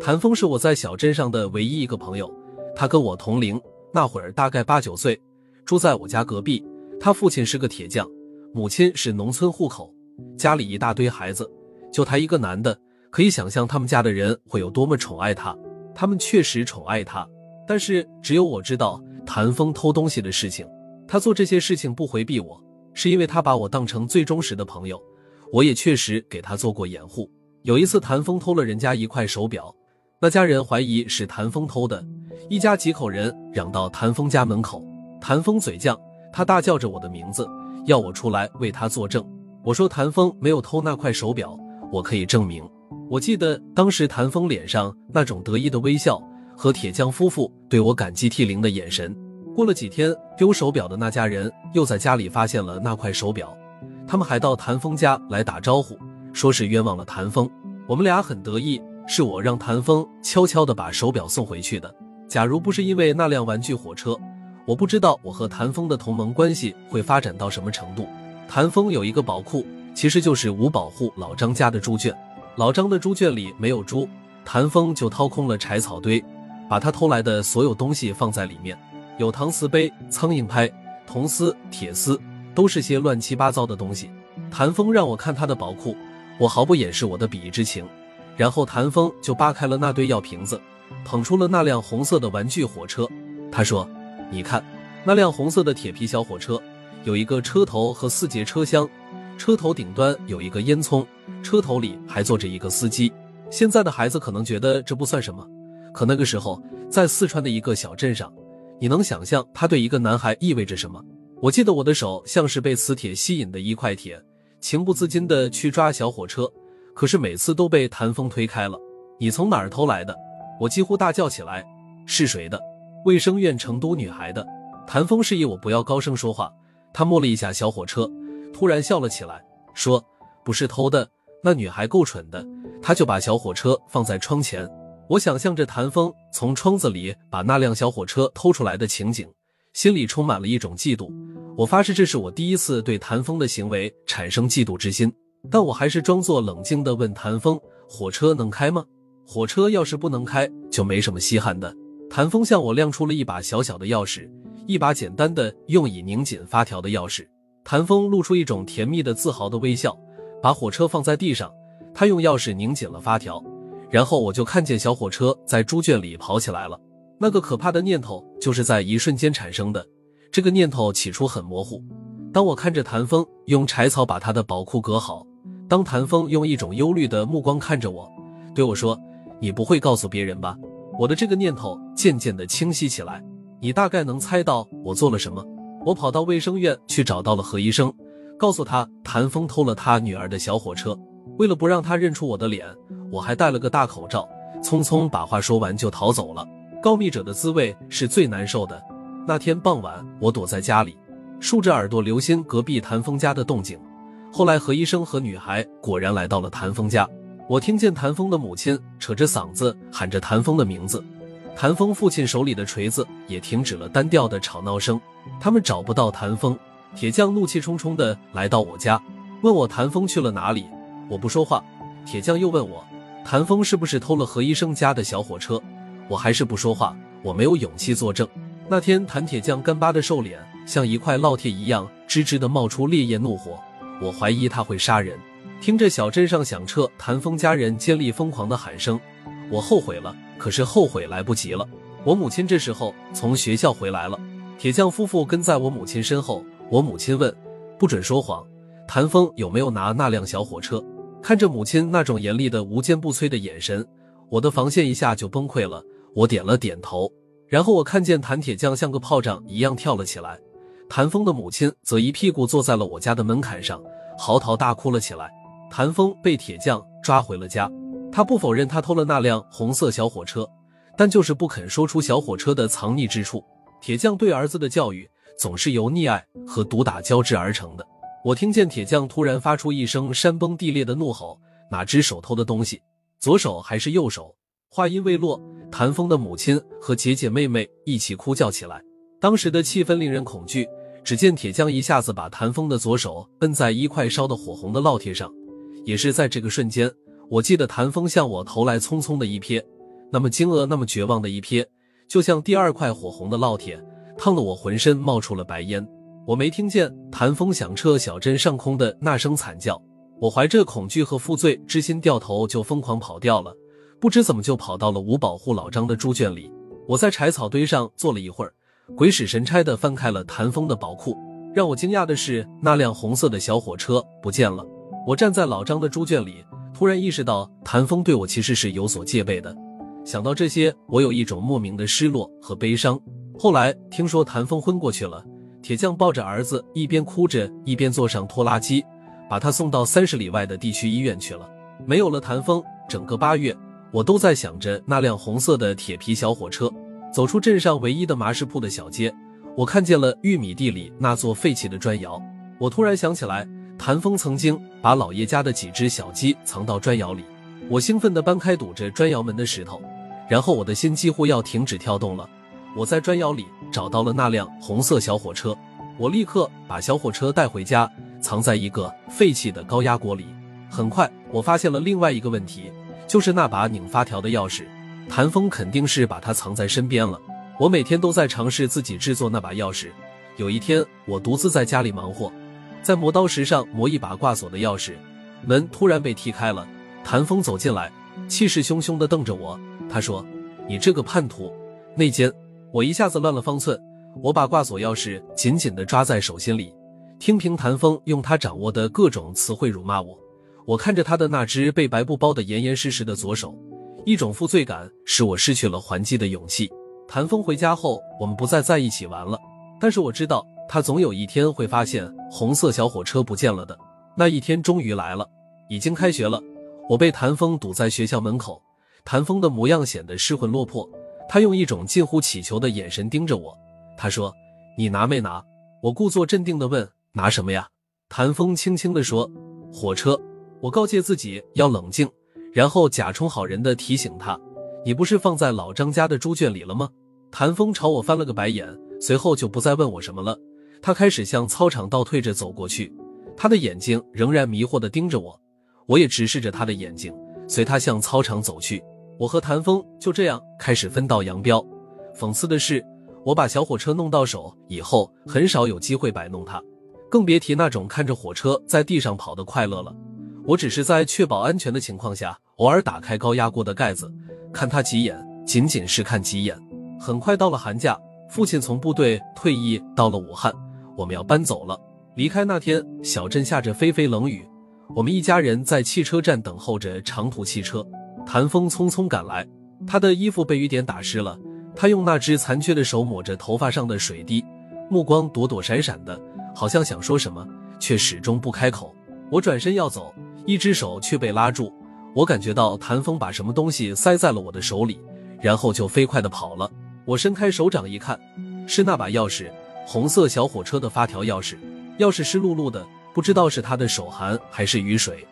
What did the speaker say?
谭峰是我在小镇上的唯一一个朋友，他跟我同龄，那会儿大概八九岁，住在我家隔壁。他父亲是个铁匠，母亲是农村户口，家里一大堆孩子，就他一个男的。可以想象他们家的人会有多么宠爱他。他们确实宠爱他，但是只有我知道谭峰偷东西的事情。他做这些事情不回避我，是因为他把我当成最忠实的朋友。我也确实给他做过掩护。有一次，谭峰偷了人家一块手表。那家人怀疑是谭峰偷的，一家几口人嚷到谭峰家门口。谭峰嘴犟，他大叫着我的名字，要我出来为他作证。我说谭峰没有偷那块手表，我可以证明。我记得当时谭峰脸上那种得意的微笑，和铁匠夫妇对我感激涕零的眼神。过了几天，丢手表的那家人又在家里发现了那块手表，他们还到谭峰家来打招呼，说是冤枉了谭峰。我们俩很得意。是我让谭峰悄悄地把手表送回去的。假如不是因为那辆玩具火车，我不知道我和谭峰的同盟关系会发展到什么程度。谭峰有一个宝库，其实就是五保户老张家的猪圈。老张的猪圈里没有猪，谭峰就掏空了柴草堆，把他偷来的所有东西放在里面，有搪瓷杯、苍蝇拍、铜丝、铁丝，都是些乱七八糟的东西。谭峰让我看他的宝库，我毫不掩饰我的鄙夷之情。然后谭峰就扒开了那堆药瓶子，捧出了那辆红色的玩具火车。他说：“你看，那辆红色的铁皮小火车，有一个车头和四节车厢，车头顶端有一个烟囱，车头里还坐着一个司机。现在的孩子可能觉得这不算什么，可那个时候在四川的一个小镇上，你能想象它对一个男孩意味着什么？我记得我的手像是被磁铁吸引的一块铁，情不自禁的去抓小火车。”可是每次都被谭峰推开了。你从哪儿偷来的？我几乎大叫起来。是谁的？卫生院成都女孩的。谭峰示意我不要高声说话。他摸了一下小火车，突然笑了起来，说：“不是偷的。那女孩够蠢的，她就把小火车放在窗前。”我想象着谭峰从窗子里把那辆小火车偷出来的情景，心里充满了一种嫉妒。我发誓，这是我第一次对谭峰的行为产生嫉妒之心。但我还是装作冷静地问谭峰：“火车能开吗？火车要是不能开，就没什么稀罕的。”谭峰向我亮出了一把小小的钥匙，一把简单的用以拧紧发条的钥匙。谭峰露出一种甜蜜的自豪的微笑，把火车放在地上，他用钥匙拧紧了发条，然后我就看见小火车在猪圈里跑起来了。那个可怕的念头就是在一瞬间产生的，这个念头起初很模糊。当我看着谭峰用柴草把他的宝库隔好。当谭峰用一种忧虑的目光看着我，对我说：“你不会告诉别人吧？”我的这个念头渐渐的清晰起来。你大概能猜到我做了什么？我跑到卫生院去找到了何医生，告诉他谭峰偷了他女儿的小火车。为了不让他认出我的脸，我还戴了个大口罩，匆匆把话说完就逃走了。告密者的滋味是最难受的。那天傍晚，我躲在家里，竖着耳朵留心隔壁谭峰家的动静。后来何医生和女孩果然来到了谭峰家，我听见谭峰的母亲扯着嗓子喊着谭峰的名字，谭峰父亲手里的锤子也停止了单调的吵闹声。他们找不到谭峰，铁匠怒气冲冲的来到我家，问我谭峰去了哪里。我不说话，铁匠又问我谭峰是不是偷了何医生家的小火车，我还是不说话，我没有勇气作证。那天谭铁匠干巴的瘦脸像一块烙铁一样，吱吱的冒出烈焰怒火。我怀疑他会杀人。听着小镇上响彻谭峰家人尖利疯狂的喊声，我后悔了。可是后悔来不及了。我母亲这时候从学校回来了，铁匠夫妇跟在我母亲身后。我母亲问：“不准说谎，谭峰有没有拿那辆小火车？”看着母亲那种严厉的无坚不摧的眼神，我的防线一下就崩溃了。我点了点头，然后我看见谭铁匠像个炮仗一样跳了起来。谭峰的母亲则一屁股坐在了我家的门槛上，嚎啕大哭了起来。谭峰被铁匠抓回了家，他不否认他偷了那辆红色小火车，但就是不肯说出小火车的藏匿之处。铁匠对儿子的教育总是由溺爱和毒打交织而成的。我听见铁匠突然发出一声山崩地裂的怒吼：“哪只手偷的东西？左手还是右手？”话音未落，谭峰的母亲和姐姐妹妹一起哭叫起来。当时的气氛令人恐惧。只见铁匠一下子把谭峰的左手摁在一块烧得火红的烙铁上，也是在这个瞬间，我记得谭峰向我投来匆匆的一瞥，那么惊愕，那么绝望的一瞥，就像第二块火红的烙铁，烫得我浑身冒出了白烟。我没听见谭峰响彻小镇上空的那声惨叫，我怀着恐惧和负罪之心，掉头就疯狂跑掉了。不知怎么就跑到了无保护老张的猪圈里。我在柴草堆上坐了一会儿，鬼使神差的翻开了谭峰的宝库。让我惊讶的是，那辆红色的小火车不见了。我站在老张的猪圈里，突然意识到谭峰对我其实是有所戒备的。想到这些，我有一种莫名的失落和悲伤。后来听说谭峰昏过去了，铁匠抱着儿子，一边哭着，一边坐上拖拉机，把他送到三十里外的地区医院去了。没有了谭峰，整个八月，我都在想着那辆红色的铁皮小火车。走出镇上唯一的麻食铺的小街。我看见了玉米地里那座废弃的砖窑，我突然想起来，谭峰曾经把老爷家的几只小鸡藏到砖窑里。我兴奋地搬开堵着砖窑门的石头，然后我的心几乎要停止跳动了。我在砖窑里找到了那辆红色小火车，我立刻把小火车带回家，藏在一个废弃的高压锅里。很快，我发现了另外一个问题，就是那把拧发条的钥匙，谭峰肯定是把它藏在身边了。我每天都在尝试自己制作那把钥匙。有一天，我独自在家里忙活，在磨刀石上磨一把挂锁的钥匙，门突然被踢开了。谭峰走进来，气势汹汹地瞪着我。他说：“你这个叛徒！”内奸！我一下子乱了方寸。我把挂锁钥匙紧紧地抓在手心里，听凭谭峰用他掌握的各种词汇辱骂我。我看着他的那只被白布包得严严实实的左手，一种负罪感使我失去了还击的勇气。谭峰回家后，我们不再在一起玩了。但是我知道，他总有一天会发现红色小火车不见了的。那一天终于来了，已经开学了。我被谭峰堵在学校门口，谭峰的模样显得失魂落魄。他用一种近乎乞求的眼神盯着我。他说：“你拿没拿？”我故作镇定地问：“拿什么呀？”谭峰轻轻地说：“火车。”我告诫自己要冷静，然后假充好人的提醒他。你不是放在老张家的猪圈里了吗？谭峰朝我翻了个白眼，随后就不再问我什么了。他开始向操场倒退着走过去，他的眼睛仍然迷惑地盯着我，我也直视着他的眼睛，随他向操场走去。我和谭峰就这样开始分道扬镳。讽刺的是，我把小火车弄到手以后，很少有机会摆弄它，更别提那种看着火车在地上跑的快乐了。我只是在确保安全的情况下，偶尔打开高压锅的盖子。看他几眼，仅仅是看几眼。很快到了寒假，父亲从部队退役到了武汉，我们要搬走了。离开那天，小镇下着霏霏冷雨，我们一家人在汽车站等候着长途汽车。谭峰匆匆赶来，他的衣服被雨点打湿了，他用那只残缺的手抹着头发上的水滴，目光躲躲闪闪的，好像想说什么，却始终不开口。我转身要走，一只手却被拉住。我感觉到谭峰把什么东西塞在了我的手里，然后就飞快的跑了。我伸开手掌一看，是那把钥匙，红色小火车的发条钥匙。钥匙湿漉漉的，不知道是他的手寒还是雨水。